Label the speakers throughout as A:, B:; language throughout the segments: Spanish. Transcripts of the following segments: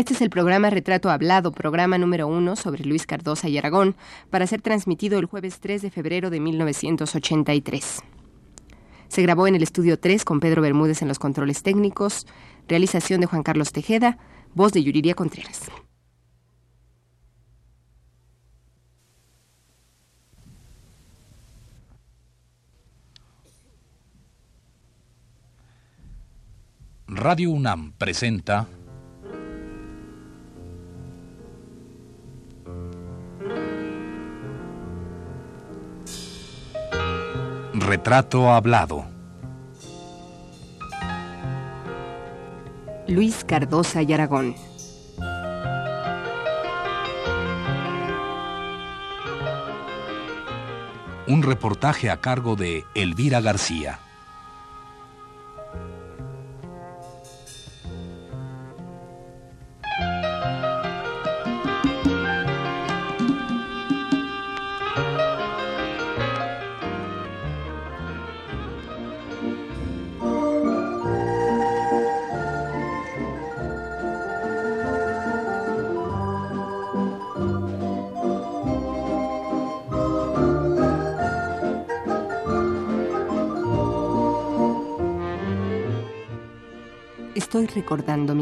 A: Este es el programa Retrato Hablado, programa número uno sobre Luis Cardosa y Aragón, para ser transmitido el jueves 3 de febrero de 1983. Se grabó en el estudio 3 con Pedro Bermúdez en los controles técnicos, realización de Juan Carlos Tejeda, voz de Yuriria Contreras.
B: Radio UNAM presenta Retrato hablado.
A: Luis Cardosa y Aragón.
B: Un reportaje a cargo de Elvira García.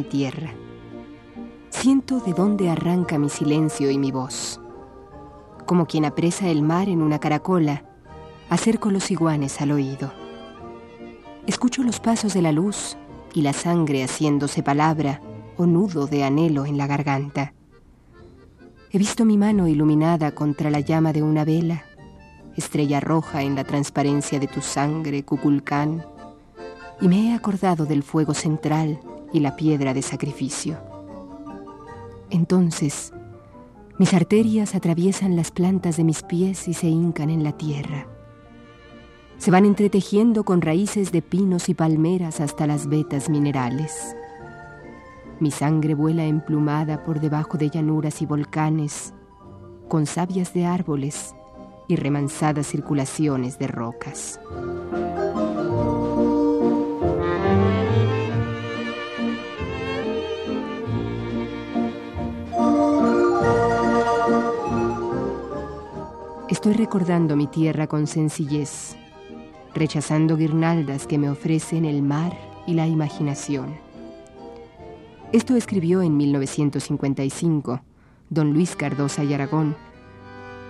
A: Tierra. Siento de dónde arranca mi silencio y mi voz. Como quien apresa el mar en una caracola, acerco los iguanes al oído. Escucho los pasos de la luz y la sangre haciéndose palabra o nudo de anhelo en la garganta. He visto mi mano iluminada contra la llama de una vela, estrella roja en la transparencia de tu sangre, Cuculcán y me he acordado del fuego central y la piedra de sacrificio. Entonces, mis arterias atraviesan las plantas de mis pies y se hincan en la tierra. Se van entretejiendo con raíces de pinos y palmeras hasta las vetas minerales. Mi sangre vuela emplumada por debajo de llanuras y volcanes, con sabias de árboles y remansadas circulaciones de rocas. Recordando mi tierra con sencillez, rechazando guirnaldas que me ofrecen el mar y la imaginación. Esto escribió en 1955 don Luis Cardosa y Aragón,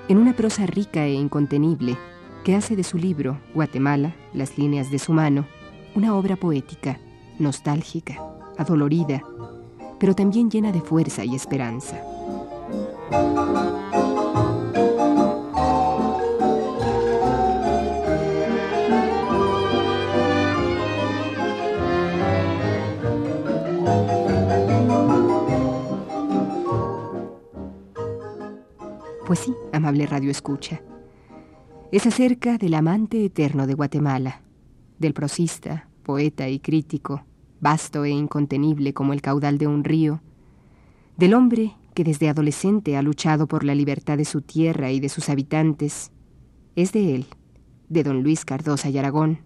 A: en una prosa rica e incontenible que hace de su libro Guatemala, las líneas de su mano, una obra poética, nostálgica, adolorida, pero también llena de fuerza y esperanza. Pues sí, amable Radio Escucha. Es acerca del amante eterno de Guatemala, del prosista, poeta y crítico, vasto e incontenible como el caudal de un río, del hombre que desde adolescente ha luchado por la libertad de su tierra y de sus habitantes. Es de él, de don Luis Cardosa y Aragón,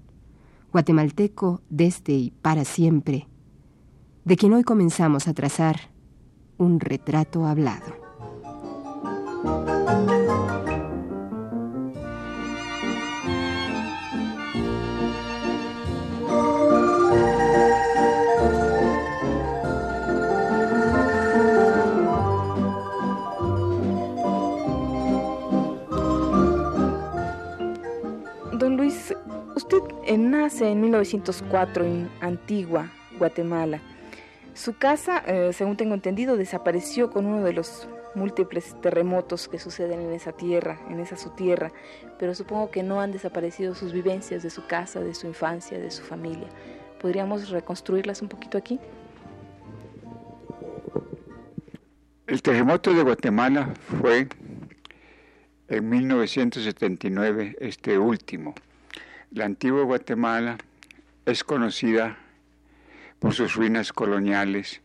A: guatemalteco desde y para siempre, de quien hoy comenzamos a trazar un retrato hablado.
C: Usted nace en 1904 en Antigua, Guatemala. Su casa, eh, según tengo entendido, desapareció con uno de los múltiples terremotos que suceden en esa tierra, en esa su tierra, pero supongo que no han desaparecido sus vivencias de su casa, de su infancia, de su familia. ¿Podríamos reconstruirlas un poquito aquí?
D: El terremoto de Guatemala fue en 1979, este último. La antigua Guatemala es conocida por sus ruinas coloniales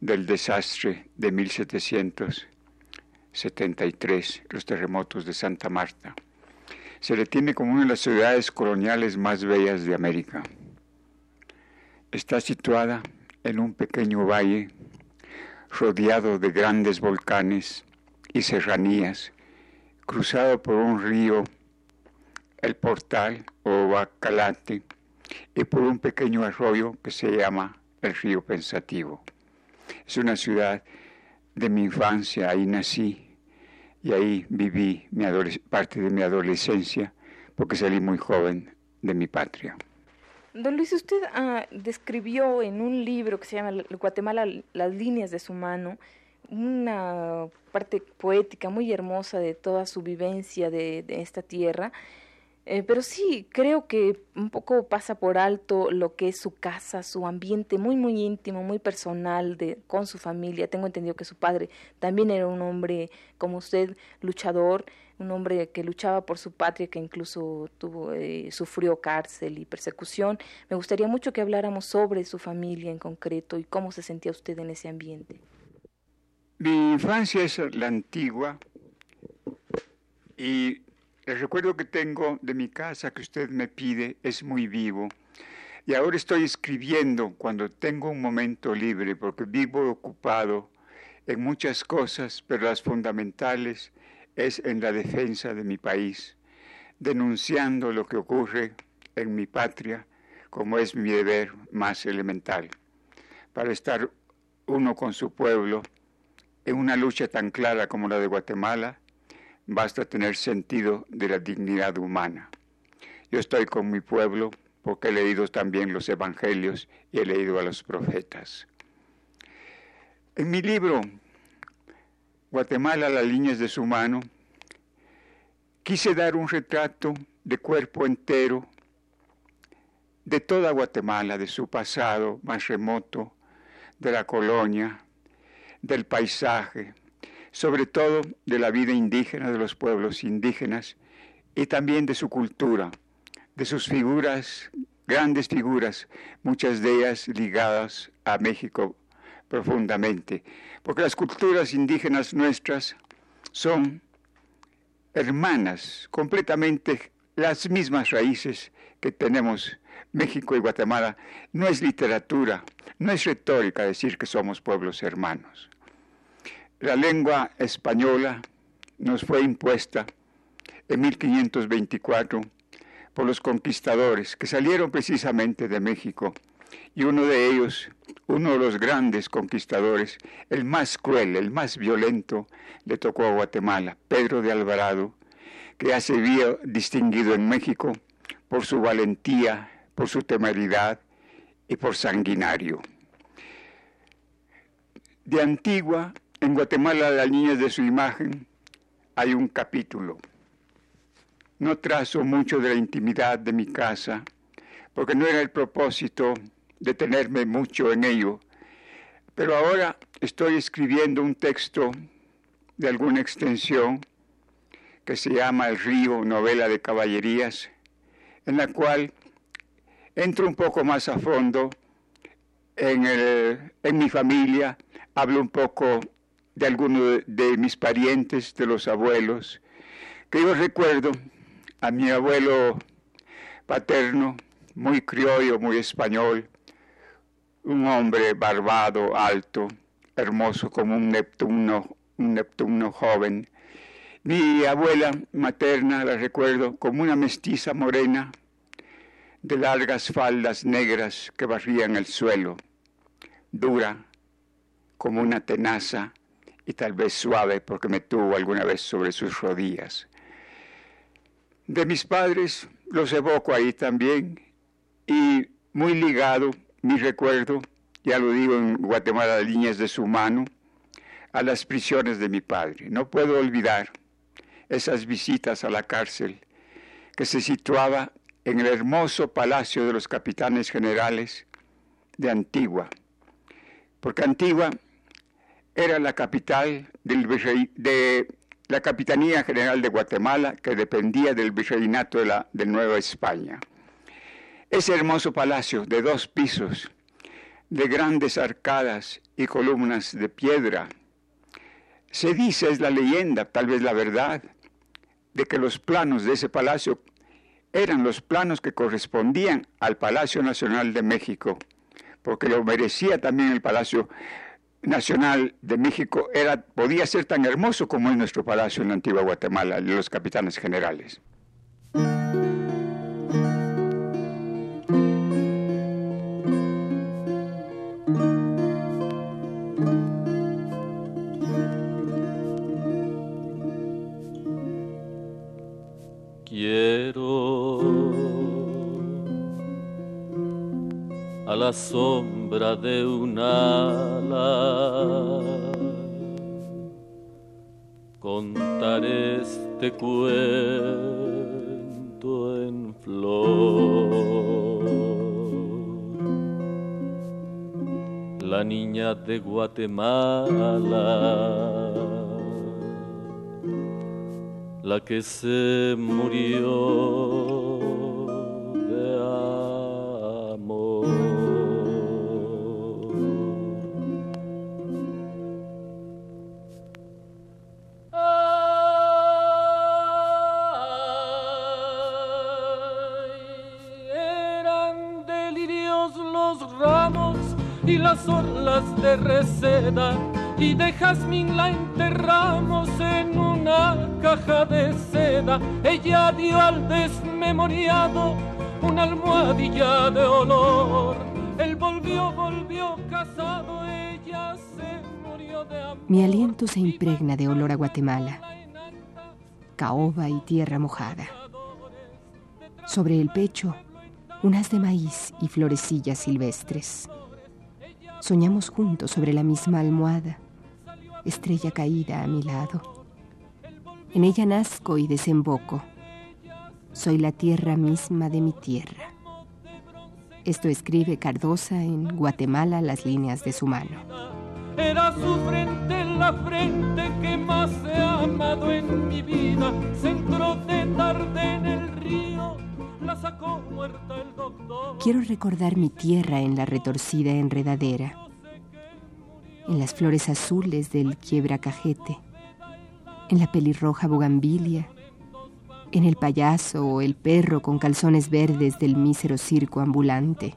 D: del desastre de 1700 73, los terremotos de Santa Marta. Se le tiene como una de las ciudades coloniales más bellas de América. Está situada en un pequeño valle rodeado de grandes volcanes y serranías, cruzado por un río, el Portal o Bacalate, y por un pequeño arroyo que se llama el río Pensativo. Es una ciudad de mi infancia, ahí nací y ahí viví mi parte de mi adolescencia porque salí muy joven de mi patria.
C: Don Luis, usted ah, describió en un libro que se llama Guatemala, las líneas de su mano, una parte poética muy hermosa de toda su vivencia de esta tierra. Eh, pero sí, creo que un poco pasa por alto lo que es su casa, su ambiente muy, muy íntimo, muy personal de, con su familia. Tengo entendido que su padre también era un hombre como usted, luchador, un hombre que luchaba por su patria, que incluso tuvo, eh, sufrió cárcel y persecución. Me gustaría mucho que habláramos sobre su familia en concreto y cómo se sentía usted en ese ambiente.
D: Mi infancia es la antigua y el recuerdo que tengo de mi casa que usted me pide es muy vivo. Y ahora estoy escribiendo cuando tengo un momento libre, porque vivo ocupado en muchas cosas, pero las fundamentales es en la defensa de mi país, denunciando lo que ocurre en mi patria, como es mi deber más elemental, para estar uno con su pueblo en una lucha tan clara como la de Guatemala, basta tener sentido de la dignidad humana. Yo estoy con mi pueblo porque he leído también los evangelios y he leído a los profetas. En mi libro, Guatemala, las líneas de su mano, quise dar un retrato de cuerpo entero de toda Guatemala, de su pasado más remoto, de la colonia, del paisaje, sobre todo de la vida indígena de los pueblos indígenas y también de su cultura, de sus figuras, grandes figuras, muchas de ellas ligadas a México profundamente, porque las culturas indígenas nuestras son hermanas, completamente las mismas raíces que tenemos México y Guatemala. No es literatura, no es retórica decir que somos pueblos hermanos. La lengua española nos fue impuesta en 1524 por los conquistadores que salieron precisamente de México y uno de ellos, uno de los grandes conquistadores, el más cruel, el más violento, le tocó a Guatemala, Pedro de Alvarado, que ya se distinguido en México por su valentía, por su temeridad y por sanguinario. De Antigua en Guatemala, las líneas de su imagen, hay un capítulo. No trazo mucho de la intimidad de mi casa, porque no era el propósito detenerme mucho en ello, pero ahora estoy escribiendo un texto de alguna extensión que se llama El río, novela de caballerías, en la cual entro un poco más a fondo en, en mi familia, hablo un poco de algunos de mis parientes, de los abuelos, que yo recuerdo a mi abuelo paterno, muy criollo, muy español, un hombre barbado, alto, hermoso como un Neptuno, un Neptuno joven. Mi abuela materna la recuerdo como una mestiza morena de largas faldas negras que barrían el suelo, dura como una tenaza y tal vez suave porque me tuvo alguna vez sobre sus rodillas. De mis padres los evoco ahí también y muy ligado mi recuerdo, ya lo digo en Guatemala, líneas de su mano, a las prisiones de mi padre. No puedo olvidar esas visitas a la cárcel que se situaba en el hermoso palacio de los capitanes generales de Antigua, porque Antigua era la capital del de la Capitanía General de Guatemala, que dependía del virreinato de, la, de Nueva España. Ese hermoso palacio de dos pisos, de grandes arcadas y columnas de piedra, se dice, es la leyenda, tal vez la verdad, de que los planos de ese palacio eran los planos que correspondían al Palacio Nacional de México, porque lo merecía también el Palacio Nacional de México era, podía ser tan hermoso como es nuestro palacio en la antigua Guatemala, los capitanes generales.
E: la sombra de un ala. Contar este cuento en flor. La niña de Guatemala, la que se murió casado, ella se murió de amor.
A: Mi aliento se impregna de olor a Guatemala, caoba y tierra mojada. Sobre el pecho, unas de maíz y florecillas silvestres. Soñamos juntos sobre la misma almohada, estrella caída a mi lado. En ella nazco y desemboco. Soy la tierra misma de mi tierra. Esto escribe Cardosa en Guatemala las líneas de su mano.
E: Era su frente la frente que más he amado en mi vida. Centro de tarde en el río, la sacó muerta el doctor.
A: Quiero recordar mi tierra en la retorcida enredadera en las flores azules del quiebra cajete, en la pelirroja bugambilia, en el payaso o el perro con calzones verdes del mísero circo ambulante.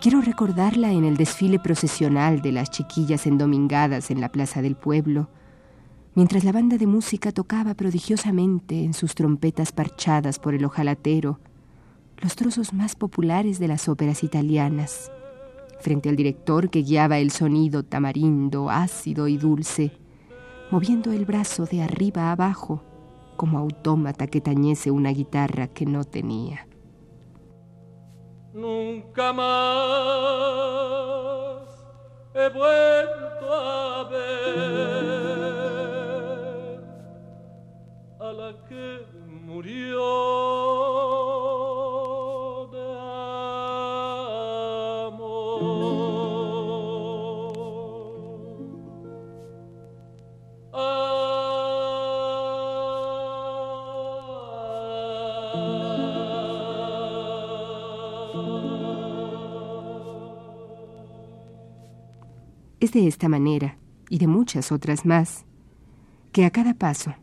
A: Quiero recordarla en el desfile procesional de las chiquillas endomingadas en la plaza del pueblo, mientras la banda de música tocaba prodigiosamente en sus trompetas parchadas por el ojalatero los trozos más populares de las óperas italianas frente al director que guiaba el sonido tamarindo, ácido y dulce, moviendo el brazo de arriba a abajo como autómata que tañese una guitarra que no tenía.
E: Nunca más he vuelto a ver
A: Es de esta manera, y de muchas otras más, que a cada paso,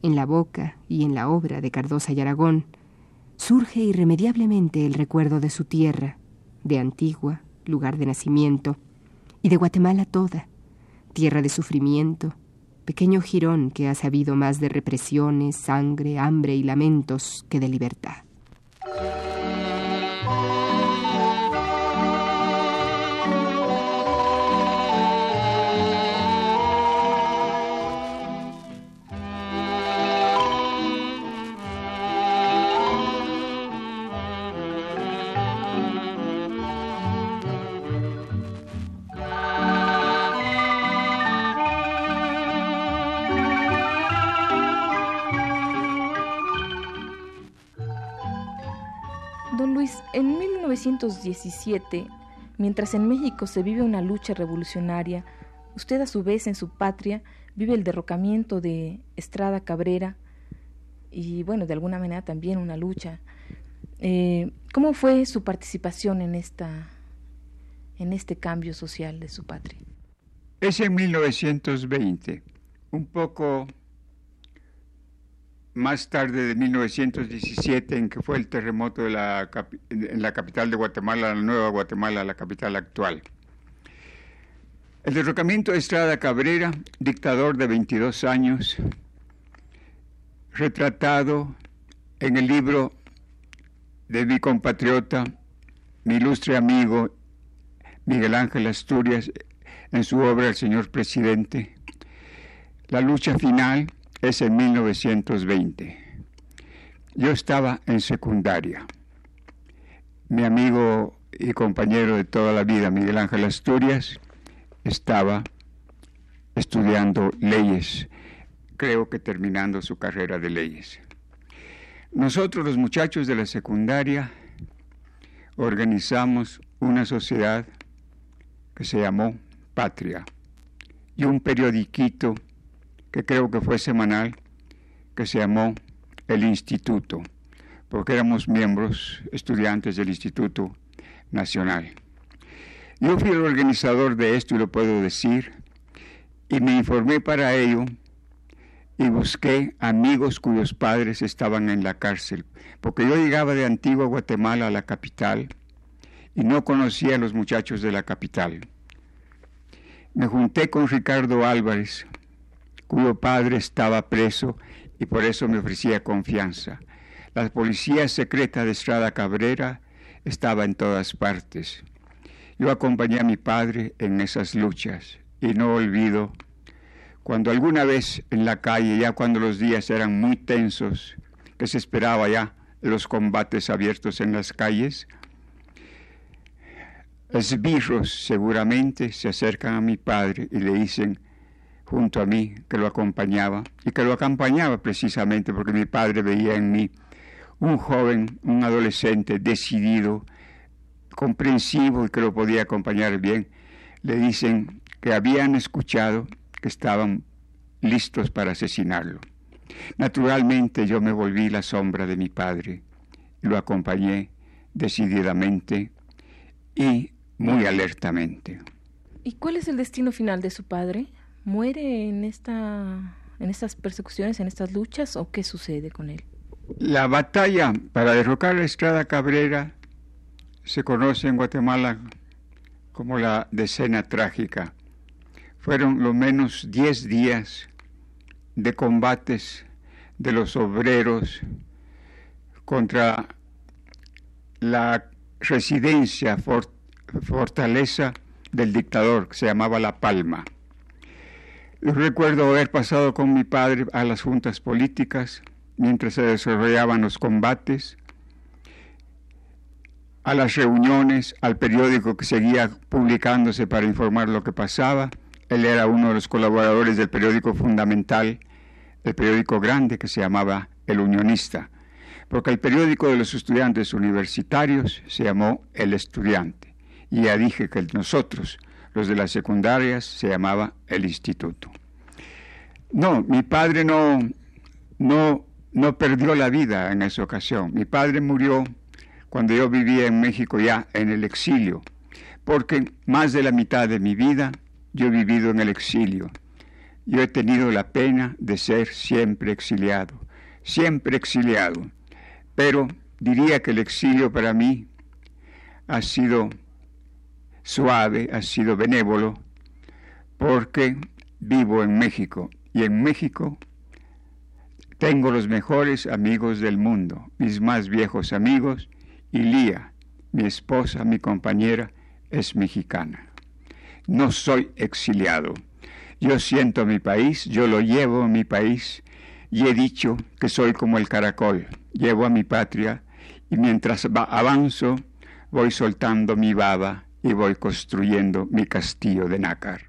A: en la boca y en la obra de Cardosa y Aragón, surge irremediablemente el recuerdo de su tierra, de Antigua, lugar de nacimiento, y de Guatemala toda, tierra de sufrimiento, pequeño jirón que ha sabido más de represiones, sangre, hambre y lamentos que de libertad.
C: 1917, mientras en México se vive una lucha revolucionaria, usted a su vez en su patria vive el derrocamiento de Estrada Cabrera y bueno, de alguna manera también una lucha. Eh, ¿Cómo fue su participación en, esta, en este cambio social de su patria?
D: Es en 1920, un poco más tarde de 1917, en que fue el terremoto de en la capital de Guatemala, la nueva Guatemala, la capital actual. El derrocamiento de Estrada Cabrera, dictador de 22 años, retratado en el libro de mi compatriota, mi ilustre amigo Miguel Ángel Asturias, en su obra El señor presidente. La lucha final es en 1920. Yo estaba en secundaria. Mi amigo y compañero de toda la vida, Miguel Ángel Asturias, estaba estudiando leyes, creo que terminando su carrera de leyes. Nosotros los muchachos de la secundaria organizamos una sociedad que se llamó Patria y un periodiquito que creo que fue semanal que se llamó El Instituto, porque éramos miembros estudiantes del Instituto Nacional. Yo fui el organizador de esto y lo puedo decir, y me informé para ello y busqué amigos cuyos padres estaban en la cárcel, porque yo llegaba de Antigua Guatemala a la capital y no conocía a los muchachos de la capital. Me junté con Ricardo Álvarez, cuyo padre estaba preso y por eso me ofrecía confianza. La policía secreta de Estrada Cabrera estaba en todas partes. Yo acompañé a mi padre en esas luchas y no olvido cuando alguna vez en la calle, ya cuando los días eran muy tensos, que se esperaba ya los combates abiertos en las calles, esbirros seguramente se acercan a mi padre y le dicen junto a mí que lo acompañaba y que lo acompañaba precisamente porque mi padre veía en mí un joven, un adolescente decidido, comprensivo y que lo podía acompañar bien, le dicen que habían escuchado que estaban listos para asesinarlo. Naturalmente yo me volví la sombra de mi padre, lo acompañé decididamente y muy alertamente.
C: ¿Y cuál es el destino final de su padre? ¿Muere en esta en estas persecuciones, en estas luchas o qué sucede con él?
D: La batalla para derrocar a Estrada Cabrera se conoce en Guatemala como la decena trágica. Fueron lo menos 10 días de combates de los obreros contra la residencia, fortaleza del dictador, que se llamaba La Palma. Recuerdo haber pasado con mi padre a las juntas políticas mientras se desarrollaban los combates a las reuniones, al periódico que seguía publicándose para informar lo que pasaba. Él era uno de los colaboradores del periódico fundamental, el periódico grande que se llamaba El Unionista, porque el periódico de los estudiantes universitarios se llamó El Estudiante. Y ya dije que nosotros, los de las secundarias, se llamaba El Instituto. No, mi padre no, no, no perdió la vida en esa ocasión. Mi padre murió cuando yo vivía en México ya en el exilio, porque más de la mitad de mi vida yo he vivido en el exilio. Yo he tenido la pena de ser siempre exiliado, siempre exiliado, pero diría que el exilio para mí ha sido suave, ha sido benévolo, porque vivo en México y en México tengo los mejores amigos del mundo, mis más viejos amigos, y Lía, mi esposa, mi compañera, es mexicana. No soy exiliado. Yo siento mi país, yo lo llevo a mi país y he dicho que soy como el caracol. Llevo a mi patria y mientras avanzo voy soltando mi baba y voy construyendo mi castillo de nácar.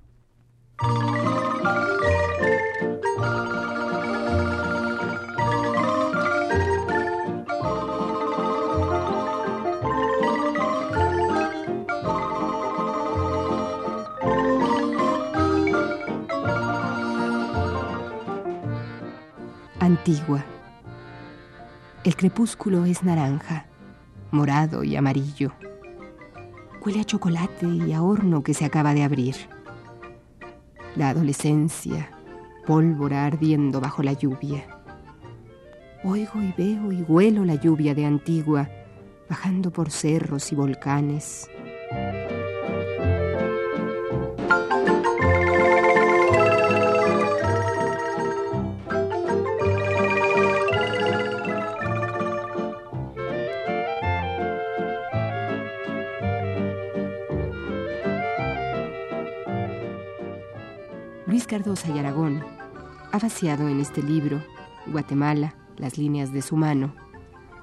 A: Antigua. El crepúsculo es naranja, morado y amarillo. Huele a chocolate y a horno que se acaba de abrir. La adolescencia, pólvora ardiendo bajo la lluvia. Oigo y veo y huelo la lluvia de Antigua, bajando por cerros y volcanes. Cardosa y Aragón ha vaciado en este libro, Guatemala, las líneas de su mano,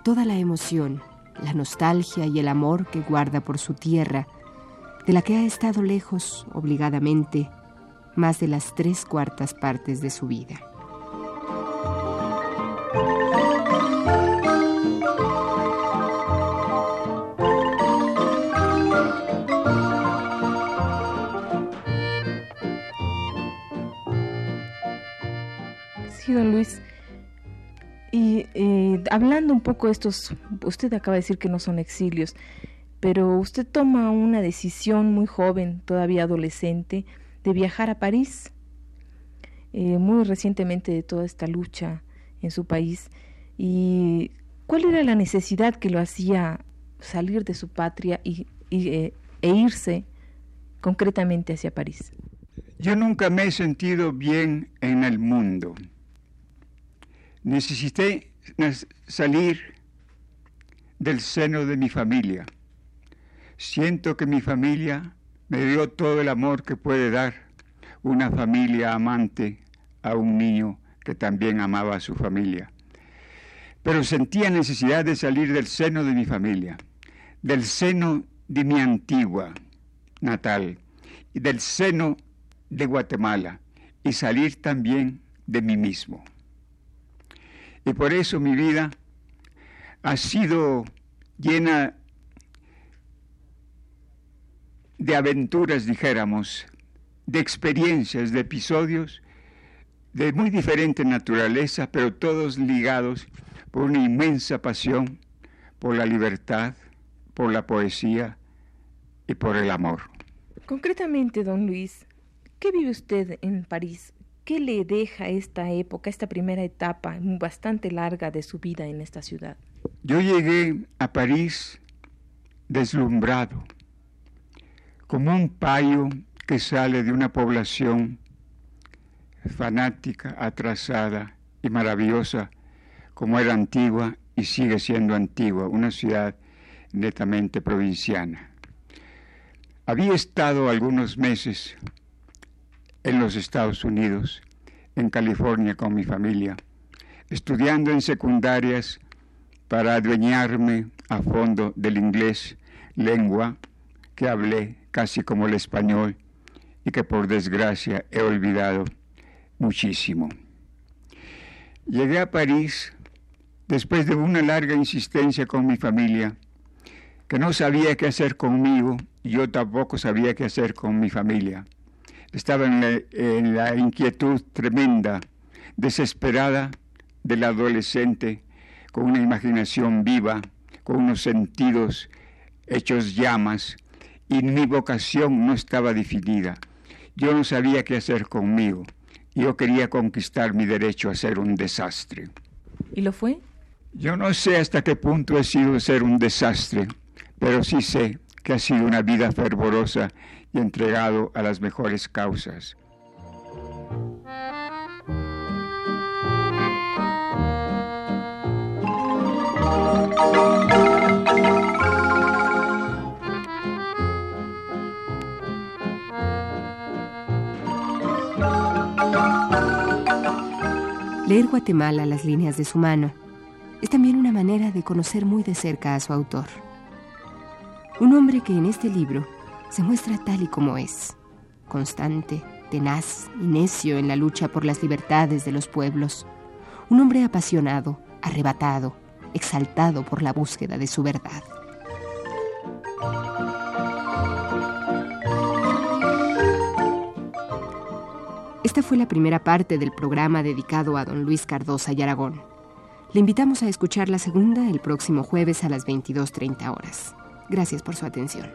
A: toda la emoción, la nostalgia y el amor que guarda por su tierra, de la que ha estado lejos, obligadamente, más de las tres cuartas partes de su vida.
C: Luis. Y hablando un poco de estos, usted acaba de decir que no son exilios, pero usted toma una decisión muy joven, todavía adolescente, de viajar a París, eh, muy recientemente de toda esta lucha en su país. ¿Y cuál era la necesidad que lo hacía salir de su patria y, eh, e irse concretamente hacia París?
D: Yo nunca me he sentido bien en el mundo. Necesité salir del seno de mi familia. Siento que mi familia me dio todo el amor que puede dar una familia amante a un niño que también amaba a su familia. Pero sentía necesidad de salir del seno de mi familia, del seno de mi antigua natal y del seno de Guatemala y salir también de mí mismo. Y por eso mi vida ha sido llena de aventuras, dijéramos, de experiencias, de episodios de muy diferente naturaleza, pero todos ligados por una inmensa pasión por la libertad, por la poesía y por el amor.
C: Concretamente, don Luis, ¿qué vive usted en París? ¿Qué le deja esta época, esta primera etapa bastante larga de su vida en esta ciudad?
D: Yo llegué a París deslumbrado, como un payo que sale de una población fanática, atrasada y maravillosa como era antigua y sigue siendo antigua, una ciudad netamente provinciana. Había estado algunos meses en los Estados Unidos, en California con mi familia, estudiando en secundarias para adueñarme a fondo del inglés, lengua que hablé casi como el español y que por desgracia he olvidado muchísimo. Llegué a París después de una larga insistencia con mi familia, que no sabía qué hacer conmigo y yo tampoco sabía qué hacer con mi familia. Estaba en la, en la inquietud tremenda, desesperada del adolescente, con una imaginación viva, con unos sentidos hechos llamas, y mi vocación no estaba definida. Yo no sabía qué hacer conmigo. Yo quería conquistar mi derecho a ser un desastre.
C: ¿Y lo fue?
D: Yo no sé hasta qué punto he sido ser un desastre, pero sí sé que ha sido una vida fervorosa y entregado a las mejores causas.
A: Leer Guatemala las líneas de su mano es también una manera de conocer muy de cerca a su autor. Un hombre que en este libro se muestra tal y como es, constante, tenaz y necio en la lucha por las libertades de los pueblos. Un hombre apasionado, arrebatado, exaltado por la búsqueda de su verdad. Esta fue la primera parte del programa dedicado a don Luis Cardosa y Aragón. Le invitamos a escuchar la segunda el próximo jueves a las 22.30 horas. Gracias por su atención.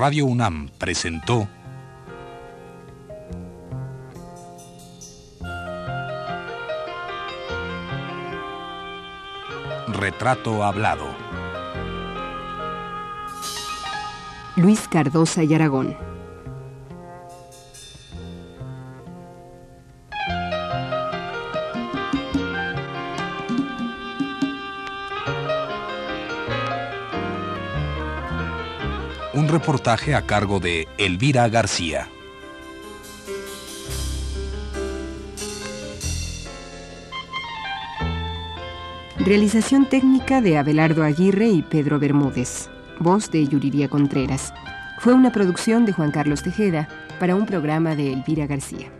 B: Radio UNAM presentó Retrato Hablado.
A: Luis Cardosa y Aragón.
B: Reportaje a cargo de Elvira García.
A: Realización técnica de Abelardo Aguirre y Pedro Bermúdez. Voz de Yuriria Contreras. Fue una producción de Juan Carlos Tejeda para un programa de Elvira García.